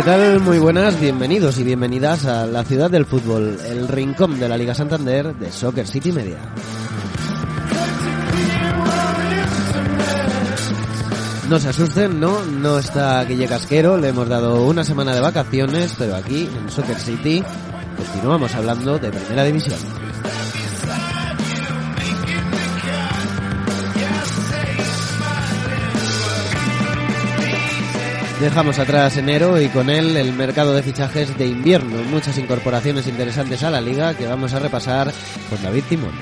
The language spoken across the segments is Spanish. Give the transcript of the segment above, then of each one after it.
¿Qué tal? Muy buenas, bienvenidos y bienvenidas a la ciudad del fútbol, el rincón de la Liga Santander de Soccer City Media. No se asusten, no, no está Guille Casquero, le hemos dado una semana de vacaciones, pero aquí en Soccer City continuamos hablando de Primera División. Dejamos atrás enero y con él el mercado de fichajes de invierno. Muchas incorporaciones interesantes a la liga que vamos a repasar con David Timón.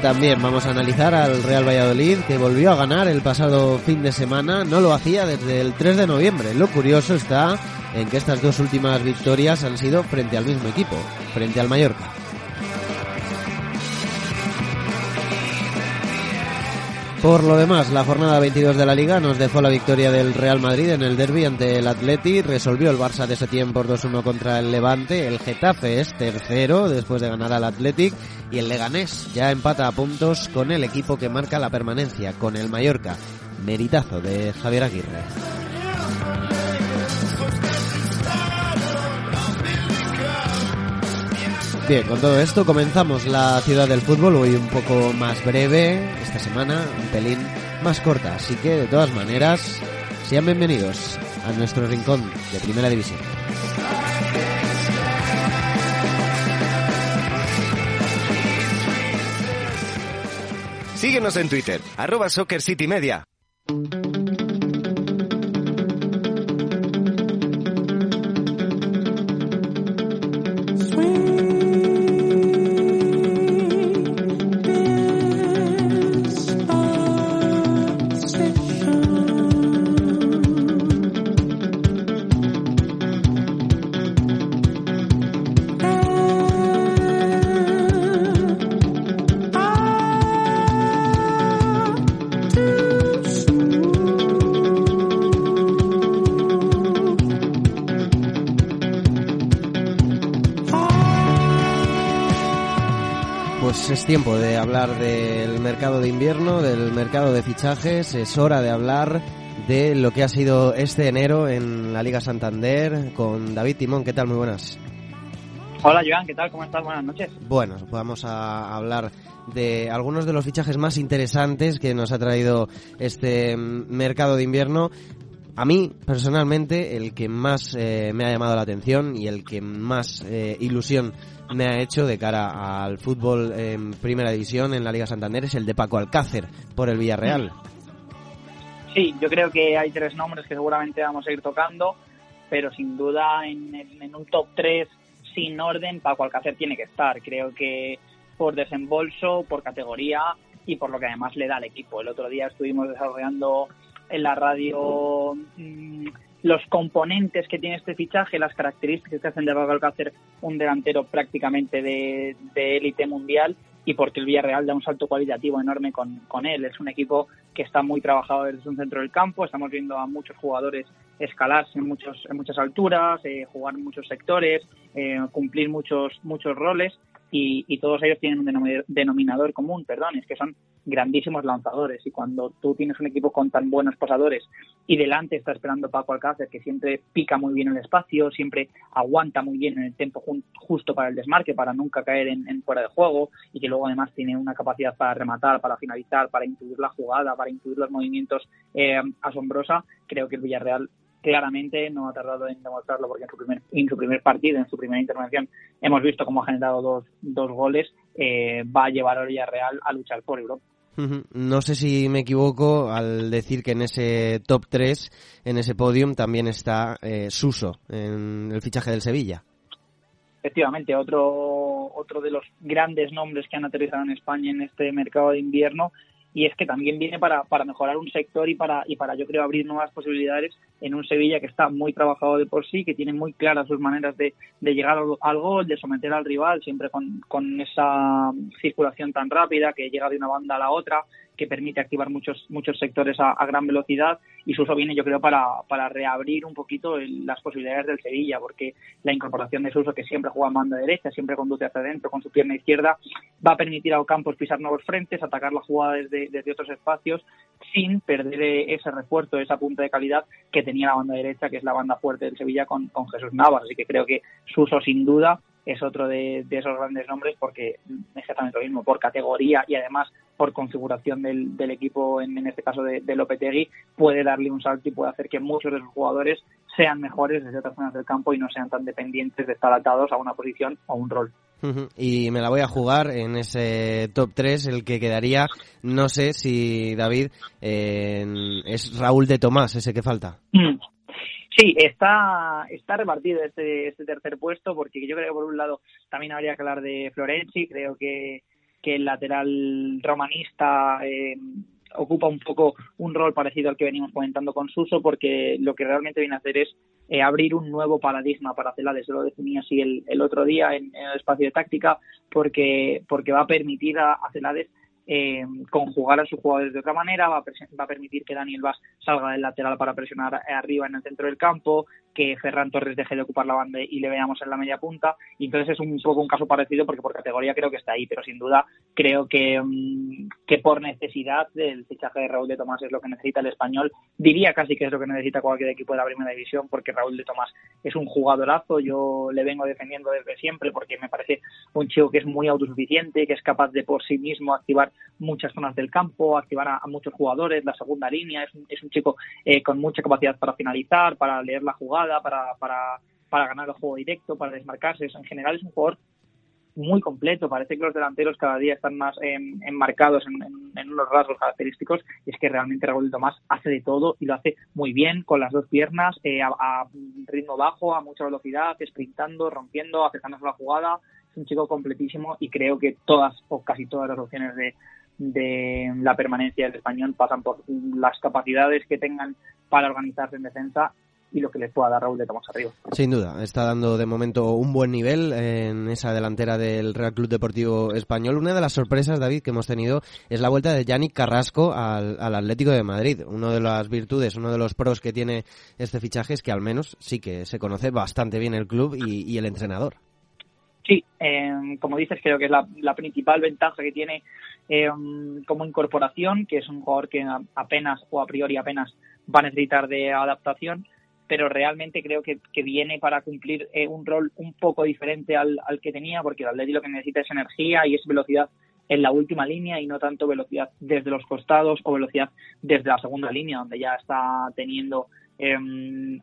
También vamos a analizar al Real Valladolid que volvió a ganar el pasado fin de semana. No lo hacía desde el 3 de noviembre. Lo curioso está en que estas dos últimas victorias han sido frente al mismo equipo, frente al Mallorca. Por lo demás, la jornada 22 de la Liga nos dejó la victoria del Real Madrid en el derby ante el Atleti, resolvió el Barça de ese tiempo por 2-1 contra el Levante, el Getafe es tercero después de ganar al Athletic y el Leganés ya empata a puntos con el equipo que marca la permanencia, con el Mallorca. Meritazo de Javier Aguirre. Bien, con todo esto comenzamos la ciudad del fútbol, hoy un poco más breve, esta semana un pelín más corta, así que de todas maneras, sean bienvenidos a nuestro rincón de Primera División. Síguenos en Twitter, arroba Soccer Media. Hablar del mercado de invierno, del mercado de fichajes, es hora de hablar de lo que ha sido este enero en la Liga Santander con David Timón. ¿Qué tal? Muy buenas. Hola Joan, ¿qué tal? ¿Cómo estás? Buenas noches. Bueno, vamos a hablar de algunos de los fichajes más interesantes que nos ha traído este mercado de invierno. A mí, personalmente, el que más eh, me ha llamado la atención y el que más eh, ilusión me ha hecho de cara al fútbol en Primera División en la Liga Santander es el de Paco Alcácer por el Villarreal. Sí, yo creo que hay tres nombres que seguramente vamos a ir tocando, pero sin duda en, un top 3 sin orden Paco Alcácer tiene que estar. Creo que por desembolso, por categoría y por lo que además le da al equipo. El otro día estuvimos desarrollando en la radio mmm, los componentes que tiene este fichaje, las características que hacen de Paco Alcácer un delantero prácticamente de élite mundial y porque el Villarreal da un salto cualitativo enorme con, con él. Es un equipo que está muy trabajado desde un centro del campo, estamos viendo a muchos jugadores escalarse en, muchos, en muchas alturas, eh, jugar en muchos sectores, eh, cumplir muchos, muchos roles y, y, todos ellos tienen un denominador común, perdón, es que son grandísimos lanzadores y cuando tú tienes un equipo con tan buenos pasadores y delante está esperando Paco Alcácer que siempre pica muy bien el espacio, siempre aguanta muy bien en el tiempo justo para el desmarque, para nunca caer en, fuera de juego y que luego además tiene una capacidad para rematar, para finalizar, para intuir la jugada, para intuir los movimientos eh, asombrosa, creo que el Villarreal claramente no ha tardado en demostrarlo porque en su primer, en su primer partido, en su primera intervención, hemos visto cómo ha generado dos, dos goles, eh, va a llevar a Villarreal a luchar por Europa. No sé si me equivoco al decir que en ese top 3, en ese podium, también está eh, Suso, en el fichaje del Sevilla. Efectivamente, otro, otro de los grandes nombres que han aterrizado en España en este mercado de invierno y es que también viene para, para mejorar un sector y para, y para, yo creo, abrir nuevas posibilidades en un Sevilla que está muy trabajado de por sí, que tiene muy claras sus maneras de, de llegar al, gol, de someter al rival, siempre con, con esa circulación tan rápida que llega de una banda a la otra que permite activar muchos muchos sectores a, gran velocidad. Y Suso viene yo creo para, para reabrir un poquito las posibilidades del Sevilla porque la incorporación de Suso que siempre juega banda derecha, siempre conduce hacia adentro con su pierna izquierda va a permitir a Ocampos pisar nuevos frentes, atacar la jugada desde, desde otros espacios sin perder ese refuerzo, esa punta de calidad que tenía la banda derecha que es la banda fuerte del Sevilla con, con Jesús Navas, así que creo que Suso sin duda es otro de, esos grandes nombres porque exactamente lo mismo, por categoría y además por configuración del, del equipo, en, en, este caso de, de, Lopetegui, puede darle un salto y puede hacer que muchos de sus jugadores sean mejores desde otras zonas del campo y no sean tan dependientes de estar atados a una posición o un rol. Y me la voy a jugar en ese top 3, el que quedaría, no sé si David, es Raúl de Tomás, ese que falta. Mm. Sí, está, está repartido este, este tercer puesto porque yo creo que por un lado también habría que hablar de Florenzi, creo que, que el lateral romanista eh, ocupa un poco un rol parecido al que venimos comentando con Suso porque lo que realmente viene a hacer es eh, abrir un nuevo paradigma para Celades, lo definía así el, el otro día en, el espacio de táctica porque, porque va a permitir a, Celades eh, conjugar a sus jugadores de otra manera, va a, va a, permitir que Daniel Vaz salga del lateral para presionar arriba en el centro del campo, que Ferran Torres deje de ocupar la banda y le veamos en la media punta. Y entonces es un poco un caso parecido porque por categoría creo que está ahí, pero sin duda creo que, um, que por necesidad del fichaje de Raúl de Tomás es lo que necesita el español. Diría casi que es lo que necesita cualquier equipo de la primera división porque Raúl de Tomás es un jugadorazo. Yo le vengo defendiendo desde siempre porque me parece un chico que es muy autosuficiente, que es capaz de por sí mismo activar muchas zonas del campo, activar a, a muchos jugadores, la segunda línea. Es un, es un chico eh, con mucha capacidad para finalizar, para leer la jugada, para, para, para ganar el juego directo, para desmarcarse. En general es un jugador muy completo. Parece que los delanteros cada día están más enmarcados en, en, en, unos rasgos característicos y es que realmente Raúl Tomás hace de todo y lo hace muy bien con las dos piernas, eh, a, a, ritmo bajo, a mucha velocidad, sprintando, rompiendo, acercándose a la jugada. Es un chico completísimo y creo que todas o casi todas las opciones de, de la permanencia del español pasan por las capacidades que tengan para organizarse en defensa y lo que les pueda dar Raúl de Tomás arriba. Sin duda, está dando de momento un buen nivel en esa delantera del Real Club Deportivo Español. Una de las sorpresas, David, que hemos tenido es la vuelta de Yannick Carrasco al, al Atlético de Madrid. Una de las virtudes, uno de los pros que tiene este fichaje es que al menos sí que se conoce bastante bien el club y, y el entrenador. Sí, eh, como dices, creo que es la, la principal ventaja que tiene eh, como incorporación, que es un jugador que apenas o a priori apenas va a necesitar de adaptación, pero realmente creo que, que viene para cumplir eh, un rol un poco diferente al, al que tenía, porque el lo que necesita es energía y es velocidad en la última línea y no tanto velocidad desde los costados o velocidad desde la segunda línea, donde ya está teniendo eh,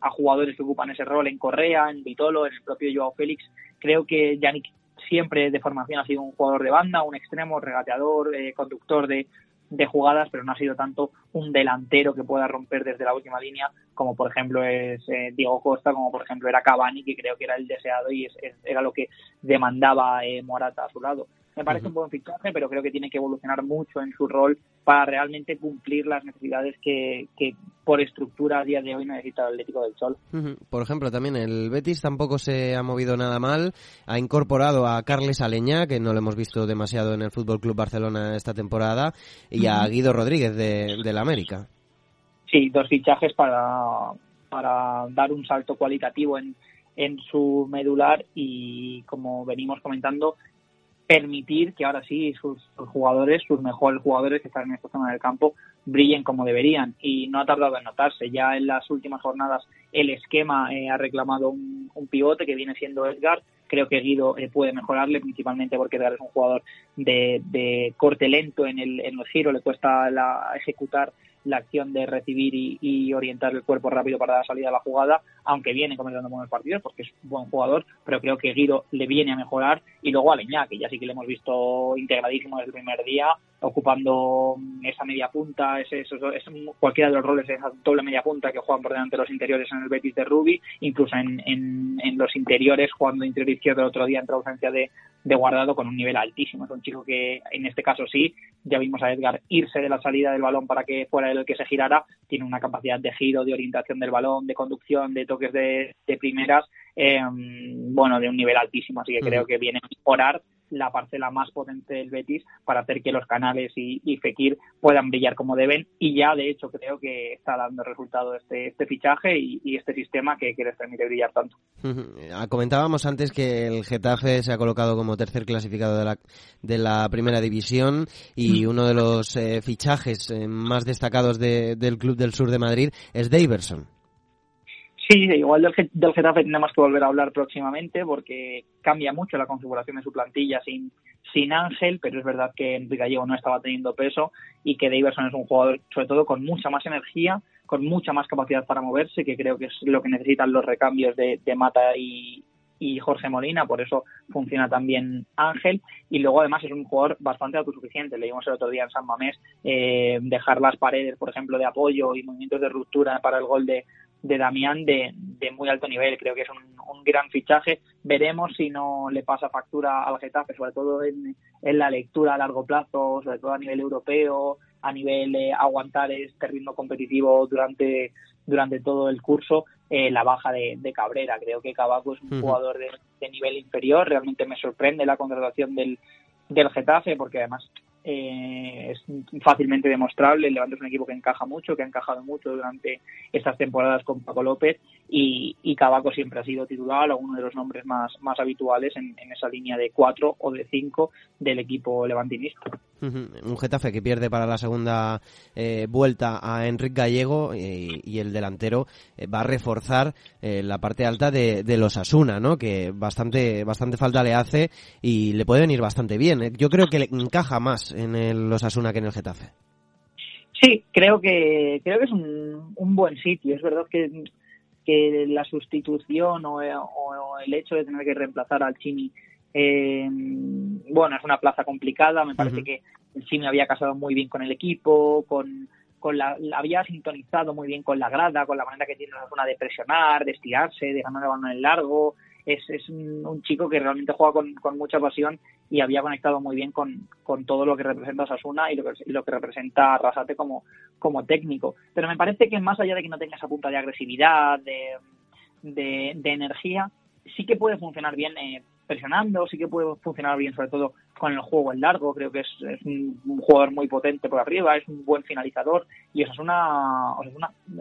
a jugadores que ocupan ese rol en Correa, en Vitolo, en el propio Joao Félix. Creo que Yannick siempre de formación ha sido un jugador de banda, un extremo, regateador, eh, conductor de, de jugadas, pero no ha sido tanto un delantero que pueda romper desde la última línea, como por ejemplo es eh, Diego Costa, como por ejemplo era Cavani, que creo que era el deseado y es, era lo que demandaba eh, Morata a su lado. Me parece uh -huh. un buen fichaje, pero creo que tiene que evolucionar mucho en su rol para realmente cumplir las necesidades que, que por estructura a día de hoy necesita el Atlético del Sol. Uh -huh. Por ejemplo, también el Betis tampoco se ha movido nada mal. Ha incorporado a Carles Aleña, que no lo hemos visto demasiado en el Fútbol Club Barcelona esta temporada, y a Guido Rodríguez de, de la América. Sí, dos fichajes para, para dar un salto cualitativo en, en su medular y, como venimos comentando, permitir que ahora sí sus, jugadores, sus mejores jugadores que están en esta zona del campo, brillen como deberían. Y no ha tardado en notarse. Ya en las últimas jornadas el esquema eh, ha reclamado un, un, pivote que viene siendo Edgar. Creo que Guido eh, puede mejorarle, principalmente porque Edgar es un jugador de, de corte lento en el, en el giro, le cuesta la, ejecutar la acción de recibir y, y, orientar el cuerpo rápido para dar salida a la jugada, aunque viene cometiendo buenos partidos porque es un buen jugador, pero creo que Guido le viene a mejorar y luego a Leñá, que ya sí que le hemos visto integradísimo desde el primer día, ocupando esa media punta, ese, eso, es cualquiera de los roles de esa doble media punta que juegan por delante de los interiores en el Betis de Rubi, incluso en, en, en los interiores jugando interior izquierdo el otro día entre ausencia de, de guardado con un nivel altísimo. Es un chico que en este caso sí ya vimos a Edgar irse de la salida del balón para que fuera el que se girara, tiene una capacidad de giro, de orientación del balón, de conducción, de toques de, primeras, eh, bueno, de un nivel altísimo, así que creo que viene a mejorar la parcela más potente del Betis para hacer que los canales y, Fekir puedan brillar como deben y ya de hecho creo que está dando resultado este, este fichaje y, este sistema que, les permite brillar tanto. Ah, comentábamos antes que el Getafe se ha colocado como tercer clasificado de la, de la primera división y uno de los eh, fichajes eh, más destacados del Club del Sur de Madrid es Daverson. Sí, igual del, del Getafe tenemos que volver a hablar próximamente porque cambia mucho la configuración de su plantilla sin, sin Ángel, pero es verdad que Enrique Gallego no estaba teniendo peso y que Davidson es un jugador sobre todo con mucha más energía, con mucha más capacidad para moverse, que creo que es lo que necesitan los recambios de, Mata y, Jorge Molina, por eso funciona también Ángel. Y luego además es un jugador bastante autosuficiente. Leímos el otro día en San Mamés eh, dejar las paredes, por ejemplo, de apoyo y movimientos de ruptura para el gol de, de Damián de, muy alto nivel. Creo que es un, gran fichaje. Veremos si no le pasa factura al Getafe, sobre todo en, la lectura a largo plazo, sobre todo a nivel europeo, a nivel eh, aguantar este ritmo competitivo durante, durante todo el curso, eh, la baja de, Cabrera. Creo que Cavaco es un jugador de, de, nivel inferior. Realmente me sorprende la contratación del, del Getafe, porque además eh, es fácilmente demostrable. El Levante es un equipo que encaja mucho, que ha encajado mucho durante estas temporadas con Paco López y, y Cabaco siempre ha sido titular o uno de los nombres más, más habituales en, esa línea de cuatro o de cinco del equipo levantinista. Un Getafe que pierde para la segunda eh, vuelta a Enrique Gallego y, el delantero eh, va a reforzar la parte alta de, de, los Asuna, ¿no? que bastante, bastante falta le hace y le puede venir bastante bien. Yo creo que le encaja más en el Osasuna que en el Getafe. Sí, creo que creo que es un, buen sitio. Es verdad que, que la sustitución o, el hecho de tener que reemplazar al Chimi, eh, bueno, es una plaza complicada. Me parece que el Chimi había casado muy bien con el equipo, con, con la, había sintonizado muy bien con la grada, con la manera que tiene la zona de presionar, de estirarse, de ganar el balón en largo es, es un, chico que realmente juega con, con, mucha pasión y había conectado muy bien con, con todo lo que representa Sasuna y lo que, lo que representa Rasate como, como técnico. Pero me parece que más allá de que no tenga esa punta de agresividad, de, de, energía, sí que puede funcionar bien eh, presionando, sí que puede funcionar bien sobre todo con el juego en largo, creo que es, un, jugador muy potente por arriba, es un buen finalizador y eso es una,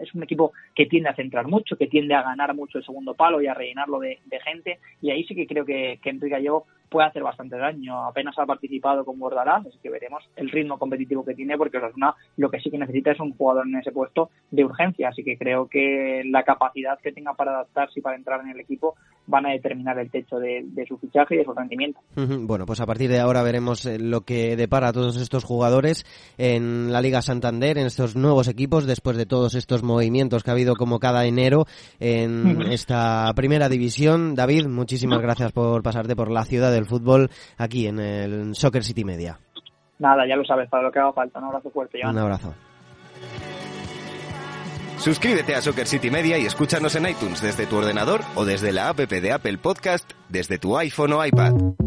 es un equipo que tiende a centrar mucho, que tiende a ganar mucho el segundo palo y a rellenarlo de, gente y ahí sí que creo que, que Enrique Gallego puede hacer bastante daño. Apenas ha participado con Bordalás, así que veremos el ritmo competitivo que tiene, porque Osasuna lo que sí que necesita es un jugador en ese puesto de urgencia. Así que creo que la capacidad que tenga para adaptarse y para entrar en el equipo van a determinar el techo de, su fichaje y de su rendimiento. Bueno, pues a partir de ahora veremos eh, lo que depara a todos estos jugadores en la Liga Santander, en estos nuevos equipos, después de todos estos movimientos que ha habido como cada enero en esta primera división. David, muchísimas gracias por pasarte por la ciudad del fútbol aquí en el Soccer City Media. Nada, ya lo sabes, para lo que haga falta. Un abrazo fuerte, Un abrazo. Suscríbete a Soccer City Media y escúchanos en iTunes desde tu ordenador o desde la app de Apple Podcast desde tu iPhone o iPad.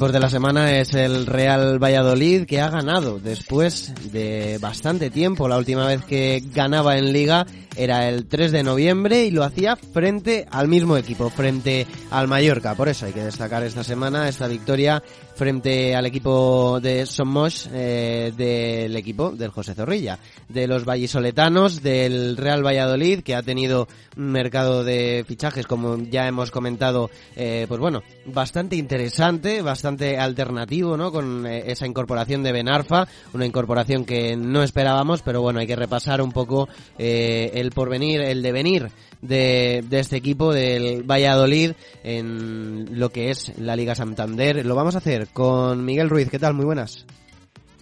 Equipos de la semana es el Real Valladolid, que ha ganado después de bastante tiempo. La última vez que ganaba en liga era el 3 de noviembre y lo hacía frente al mismo equipo, frente al Mallorca. Por eso hay que destacar esta semana esta victoria frente al equipo de Somos, eh, del equipo del José Zorrilla, de los vallisoletanos, del Real Valladolid, que ha tenido un mercado de fichajes, como ya hemos comentado, eh, pues bueno, bastante interesante, bastante alternativo, ¿no? Con eh, esa incorporación de Benarfa, una incorporación que no esperábamos, pero bueno, hay que repasar un poco eh, el porvenir, el devenir de, de este equipo del Valladolid en lo que es la Liga Santander. Lo vamos a hacer con Miguel Ruiz. ¿Qué tal? Muy buenas.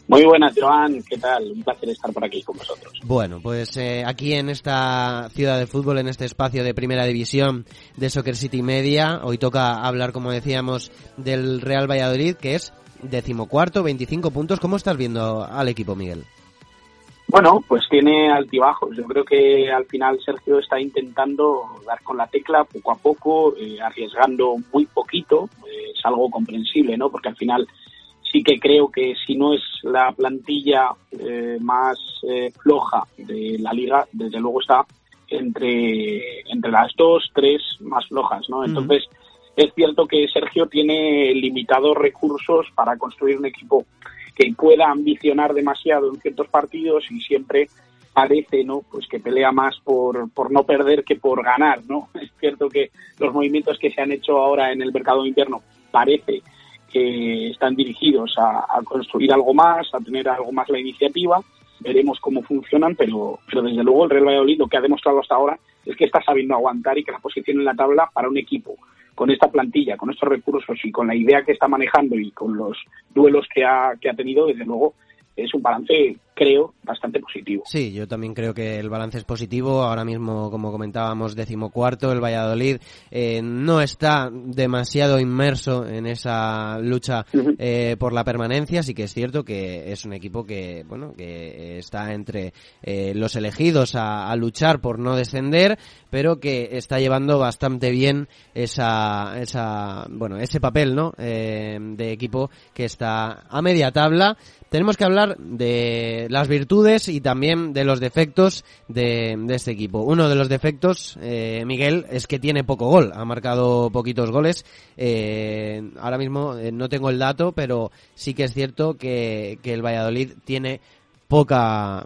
Muy buenas, Joan. ¿Qué tal? Un placer estar por aquí con vosotros. Bueno, pues eh, aquí en esta ciudad de fútbol, en este espacio de primera división de Soccer City Media, hoy toca hablar, como decíamos, del Real Valladolid, que es decimocuarto, 25 puntos. ¿Cómo estás viendo al equipo, Miguel? Bueno, pues tiene altibajos. Yo creo que al final Sergio está intentando dar con la tecla poco a poco, eh, arriesgando muy poquito. Eh, es algo comprensible, ¿no? Porque al final sí que creo que si no es la plantilla eh, más eh, floja de la liga, desde luego está entre, entre las dos, tres más flojas, ¿no? Entonces, es cierto que Sergio tiene limitados recursos para construir un equipo que pueda ambicionar demasiado en ciertos partidos y siempre parece no pues que pelea más por, por no perder que por ganar no es cierto que los movimientos que se han hecho ahora en el mercado interno parece que están dirigidos a, construir algo más, a tener algo más la iniciativa. Veremos cómo funcionan, pero, pero desde luego el Real Valladolid lo que ha demostrado hasta ahora es que está sabiendo aguantar y que la posición en la tabla para un equipo con esta plantilla, con estos recursos y con la idea que está manejando y con los duelos que ha, que ha tenido, desde luego es un balance, creo, bastante positivo. Sí, yo también creo que el balance es positivo. Ahora mismo, como comentábamos, decimocuarto, el Valladolid eh, no está demasiado inmerso en esa lucha eh, por la permanencia. Sí que es cierto que es un equipo que, bueno, que está entre eh, los elegidos a, luchar por no descender, pero que está llevando bastante bien esa, esa, bueno, ese papel, ¿no? de equipo que está a media tabla tenemos que hablar de las virtudes y también de los defectos de, este equipo. Uno de los defectos, eh, Miguel, es que tiene poco gol. Ha marcado poquitos goles. Eh, ahora mismo eh, no tengo el dato, pero sí que es cierto que, el Valladolid tiene poca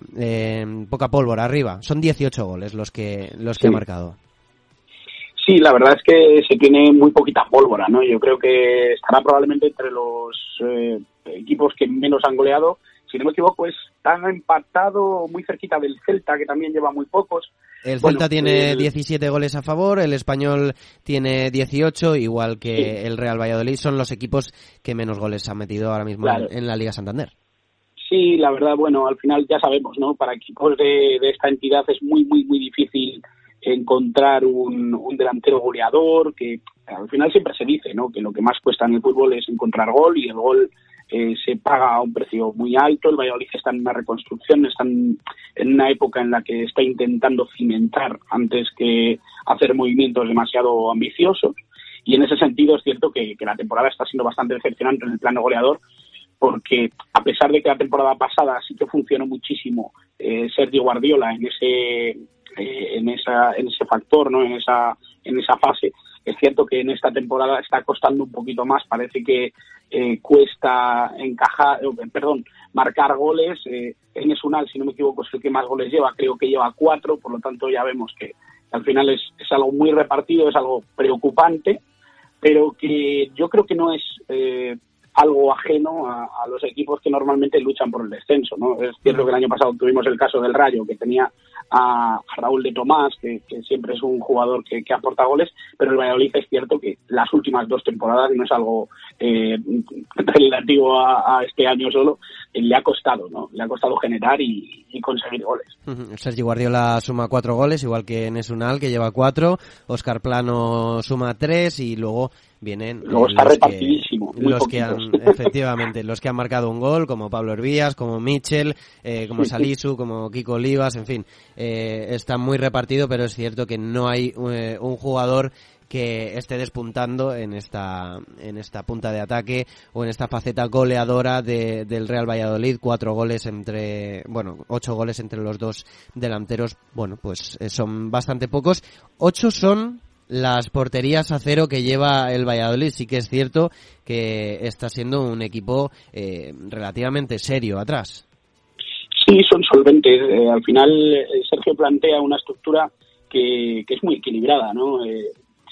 poca pólvora arriba. Son 18 goles los que los que ha marcado. Sí, la verdad es que se tiene muy poquita pólvora, ¿no? Yo creo que estará probablemente entre los equipos que menos han goleado. Si no me equivoco, están empatado muy cerquita del Celta, que también lleva muy pocos. El Celta tiene 17 goles a favor, el Español tiene 18, igual que el Real Valladolid. Son los equipos que menos goles han metido ahora mismo en, la Liga Santander. Sí, la verdad, bueno, al final ya sabemos, ¿no? Para equipos de, esta entidad es muy, muy, muy difícil encontrar un, un, delantero goleador, que al final siempre se dice, ¿no? Que lo que más cuesta en el fútbol es encontrar gol y el gol eh, se paga a un precio muy alto. El Valladolid está en una reconstrucción, están en una época en la que está intentando cimentar antes que hacer movimientos demasiado ambiciosos. Y en ese sentido es cierto que, la temporada está siendo bastante decepcionante en el plano goleador, porque a pesar de que la temporada pasada sí que funcionó muchísimo eh, Sergio Guardiola en ese eh, en esa en ese factor, no en esa en esa fase, es cierto que en esta temporada está costando un poquito más, parece que eh, cuesta encajar, eh, perdón, marcar goles. Eh, en Esunal, si no me equivoco, es el que más goles lleva, creo que lleva cuatro, por lo tanto ya vemos que al final es, es algo muy repartido, es algo preocupante, pero que yo creo que no es eh, algo ajeno a, los equipos que normalmente luchan por el descenso. ¿no? Es cierto que el año pasado tuvimos el caso del Rayo, que tenía a, Raúl de Tomás, que, siempre es un jugador que, aporta goles, pero el Valladolid es cierto que las últimas dos temporadas, no es algo eh, relativo a, este año solo, eh, le ha costado, ¿no? Le ha costado generar y, conseguir goles. Sergio Guardiola suma cuatro goles, igual que Nesunal, que lleva cuatro, Oscar Plano suma tres y luego vienen Luego está repartidísimo. los que han, efectivamente, los que han marcado un gol, como Pablo Hervías, como Mitchell, eh, como Salisu, como Kiko Olivas, en fin, eh, está muy repartido, pero es cierto que no hay eh, un jugador que esté despuntando en esta en esta punta de ataque o en esta faceta goleadora de, del Real Valladolid. Cuatro goles entre bueno ocho goles entre los dos delanteros bueno pues eh, son bastante pocos. Ocho son las porterías a cero que lleva el Valladolid. Sí que es cierto que está siendo un equipo eh, relativamente serio atrás. Sí, son solventes. Eh, al final, eh, Sergio plantea una estructura que, es muy equilibrada, ¿no?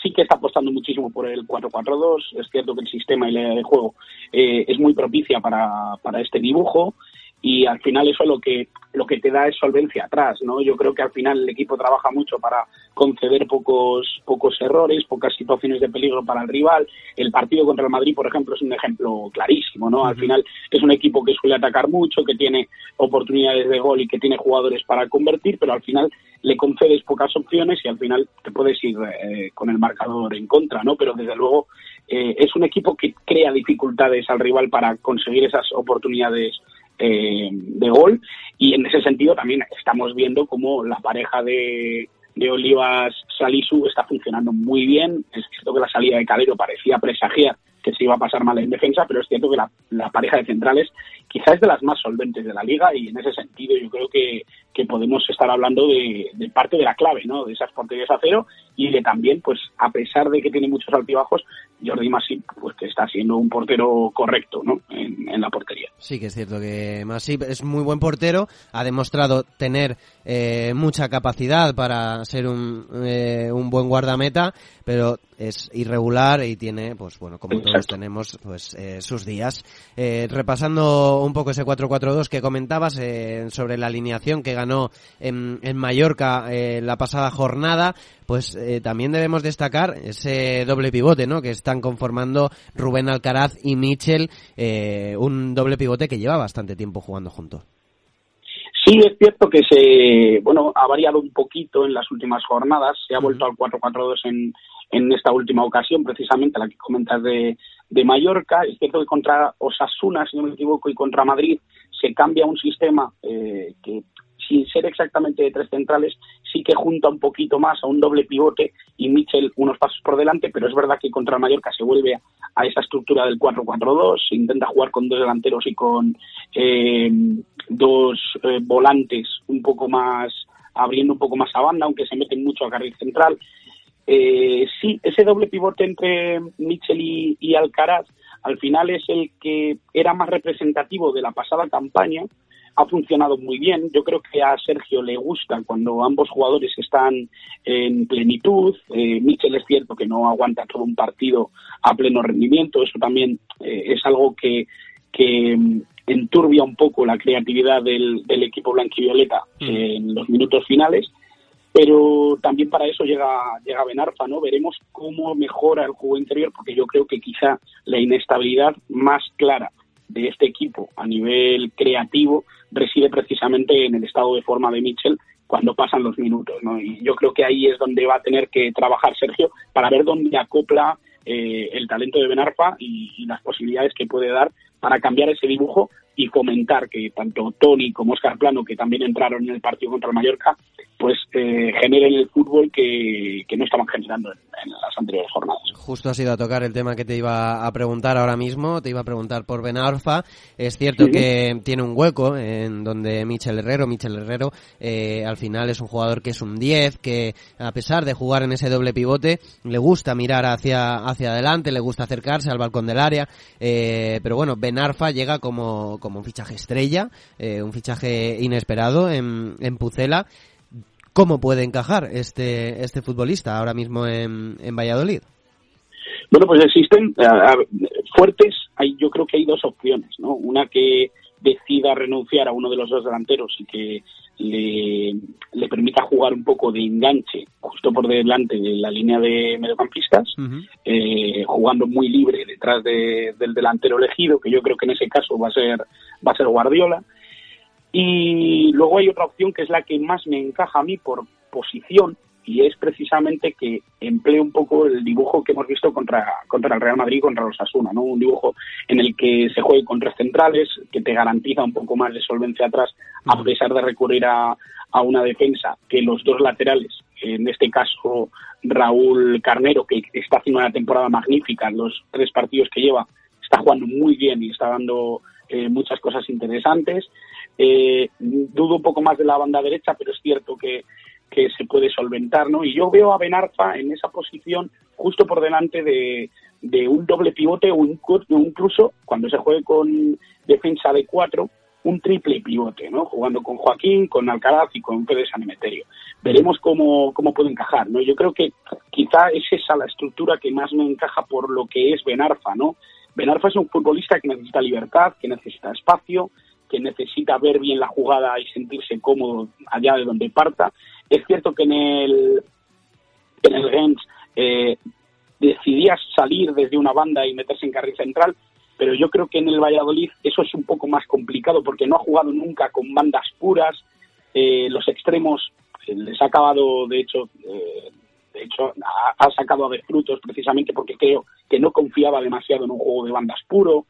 sí que está apostando muchísimo por el 4-4-2. Es cierto que el sistema y la idea de juego es muy propicia para, para este dibujo y al final eso lo que lo que te da es solvencia atrás, ¿no? Yo creo que al final el equipo trabaja mucho para conceder pocos pocos errores, pocas situaciones de peligro para el rival. El partido contra el Madrid, por ejemplo, es un ejemplo clarísimo, ¿no? Al final es un equipo que suele atacar mucho, que tiene oportunidades de gol y que tiene jugadores para convertir, pero al final le concedes pocas opciones y al final te puedes ir eh, con el marcador en contra, ¿no? Pero desde luego eh, es un equipo que crea dificultades al rival para conseguir esas oportunidades eh, de gol y en ese sentido también estamos viendo cómo la pareja de, de Olivas Salisu está funcionando muy bien. Es cierto que la salida de Calero parecía presagiar que se iba a pasar mal en defensa, pero es cierto que la, pareja de centrales quizás es de las más solventes de la liga y en ese sentido yo creo que, que podemos estar hablando de, de, parte de la clave, ¿no? De esas porterías a cero y de también, pues a pesar de que tiene muchos altibajos, Jordi Masip, pues que está siendo un portero correcto, ¿no? En, en, la portería. Sí, que es cierto que Masip es muy buen portero, ha demostrado tener eh, mucha capacidad para ser un, eh, un buen guardameta, pero es irregular y tiene, pues bueno, como Exacto. todos tenemos, pues eh, sus días. Eh, repasando un poco ese 4-4-2 que comentabas eh, sobre la alineación que ganó en, en Mallorca la pasada jornada, pues también debemos destacar ese doble pivote, ¿no? Que están conformando Rubén Alcaraz y Mitchell, un doble pivote que lleva bastante tiempo jugando juntos. Sí, es cierto que se, bueno, ha variado un poquito en las últimas jornadas, se ha vuelto al 4-4-2 en, en esta última ocasión, precisamente la que comentas de, de Mallorca. Es cierto que contra Osasuna, si no me equivoco, y contra Madrid se cambia un sistema eh, que sin ser exactamente de tres centrales, sí que junta un poquito más a un doble pivote y Mitchell unos pasos por delante, pero es verdad que contra el Mallorca se vuelve a, esa estructura del 4-4-2, se intenta jugar con dos delanteros y con eh, dos eh, volantes un poco más, abriendo un poco más a banda, aunque se meten mucho a carril central. Eh, sí, ese doble pivote entre Mitchell y Alcaraz al final es el que era más representativo de la pasada campaña, ha funcionado muy bien. Yo creo que a Sergio le gusta cuando ambos jugadores están en plenitud. Eh, Michel es cierto que no aguanta todo un partido a pleno rendimiento. Eso también eh, es algo que, que enturbia un poco la creatividad del, del equipo blanquivioleta mm. en los minutos finales. Pero también para eso llega, llega Benarfa, ¿no? Veremos cómo mejora el juego interior, porque yo creo que quizá la inestabilidad más clara de este equipo a nivel creativo reside precisamente en el estado de forma de Mitchell cuando pasan los minutos, ¿no? Y yo creo que ahí es donde va a tener que trabajar Sergio para ver dónde acopla eh, el talento de Benarfa y, y las posibilidades que puede dar para cambiar ese dibujo y fomentar que tanto Tony como Oscar Plano, que también entraron en el partido contra el Mallorca, pues eh, generen el fútbol que, que no estaban generando en, en, las anteriores jornadas. Justo ha sido a tocar el tema que te iba a preguntar ahora mismo, te iba a preguntar por Ben Arfa. Es cierto sí. que tiene un hueco en donde Michel Herrero, Michel Herrero eh, al final es un jugador que es un 10, que a pesar de jugar en ese doble pivote, le gusta mirar hacia, hacia adelante, le gusta acercarse al balcón del área, eh, pero bueno, Ben Arfa llega como, como un fichaje estrella, eh, un fichaje inesperado en, en Pucela ¿Cómo puede encajar este, este futbolista ahora mismo en, en Valladolid? Bueno, pues existen fuertes, hay, yo creo que hay dos opciones, ¿no? Una que decida renunciar a uno de los dos delanteros y que le, le permita jugar un poco de enganche justo por delante de la línea de mediocampistas, uh -huh. eh, jugando muy libre detrás de, del delantero elegido, que yo creo que en ese caso va a ser, va a ser Guardiola. Y luego hay otra opción que es la que más me encaja a mí por posición y es precisamente que emplee un poco el dibujo que hemos visto contra, contra el Real Madrid y contra los Asuna, ¿no? Un dibujo en el que se juegue con tres centrales, que te garantiza un poco más de solvencia atrás, a pesar de recurrir a, a una defensa que los dos laterales, en este caso Raúl Carnero, que está haciendo una temporada magnífica, los tres partidos que lleva, está jugando muy bien y está dando eh, muchas cosas interesantes. Eh, dudo un poco más de la banda derecha, pero es cierto que, que se puede solventar, ¿no? Y yo veo a Benarfa en esa posición justo por delante de, de un doble pivote o incluso cuando se juegue con defensa de cuatro, un triple pivote, ¿no? Jugando con Joaquín, con Alcaraz y con Pérez Sanemeterio. Veremos cómo, cómo puede encajar, ¿no? Yo creo que quizá es esa la estructura que más me encaja por lo que es Benarfa, ¿no? Benarfa es un futbolista que necesita libertad, que necesita espacio, que necesita ver bien la jugada y sentirse cómodo allá de donde parta. Es cierto que en el, en el Gens eh, decidía salir desde una banda y meterse en carril central, pero yo creo que en el Valladolid eso es un poco más complicado porque no ha jugado nunca con bandas puras, eh, los extremos eh, les ha acabado, de hecho, eh, de hecho ha, sacado de frutos precisamente porque creo que no confiaba demasiado en un juego de bandas puro.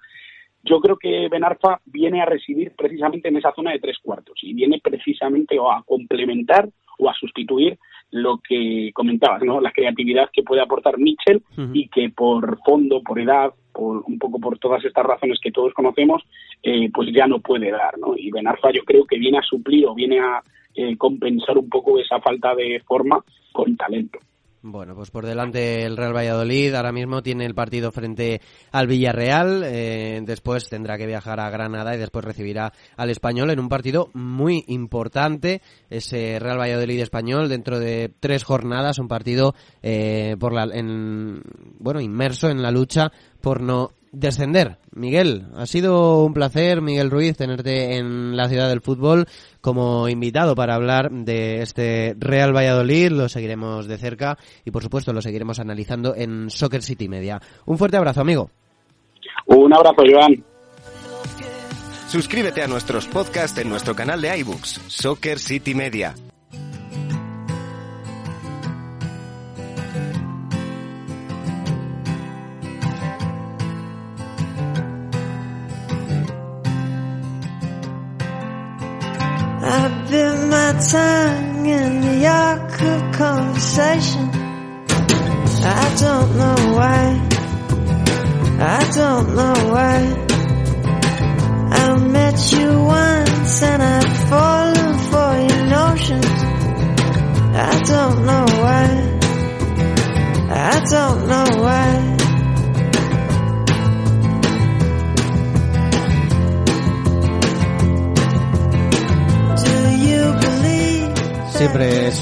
Yo creo que Benarfa viene a residir precisamente en esa zona de tres cuartos y viene precisamente a complementar o a sustituir lo que comentabas, ¿no? La creatividad que puede aportar Mitchell y que por fondo, por edad, por un poco por todas estas razones que todos conocemos, eh, pues ya no puede dar, ¿no? Y Benarfa yo creo que viene a suplir o viene a eh, compensar un poco esa falta de forma con talento. Bueno, pues por delante el Real Valladolid ahora mismo tiene el partido frente al Villarreal, eh, después tendrá que viajar a Granada y después recibirá al Español en un partido muy importante, ese Real Valladolid español dentro de tres jornadas, un partido eh, por la, en, bueno inmerso en la lucha por no descender. Miguel, ha sido un placer, Miguel Ruiz, tenerte en la ciudad del fútbol como invitado para hablar de este Real Valladolid. Lo seguiremos de cerca y, por supuesto, lo seguiremos analizando en Soccer City Media. Un fuerte abrazo, amigo. Un abrazo, Joan. Suscríbete a nuestros podcasts en nuestro canal de iBooks, Soccer City Media. Tongue in the of conversation. I don't know why. I don't know why. I met you once and I've fallen for your notions. I don't know why. I don't know why.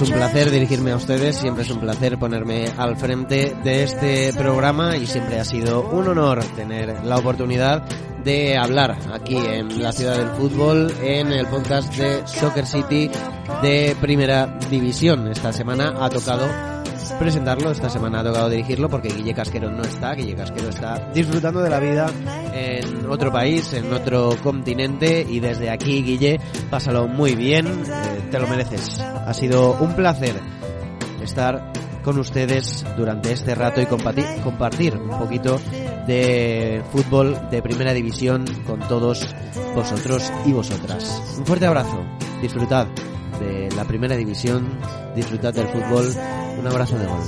Es un placer dirigirme a ustedes, siempre es un placer ponerme al frente de este programa y siempre ha sido un honor tener la oportunidad de hablar aquí en la ciudad del fútbol en el podcast de Soccer City de Primera División. Esta semana ha tocado presentarlo, esta semana ha tocado dirigirlo porque Guille Casquero no está, Guille Casquero está disfrutando de la vida en otro país, en otro continente y desde aquí Guille, pásalo muy bien, eh, te lo mereces. Ha sido un placer estar con ustedes durante este rato y compartir, compartir un poquito de fútbol de primera división con todos vosotros y vosotras. Un fuerte abrazo, disfrutad de la primera división, disfrutad del fútbol un abrazo de gol.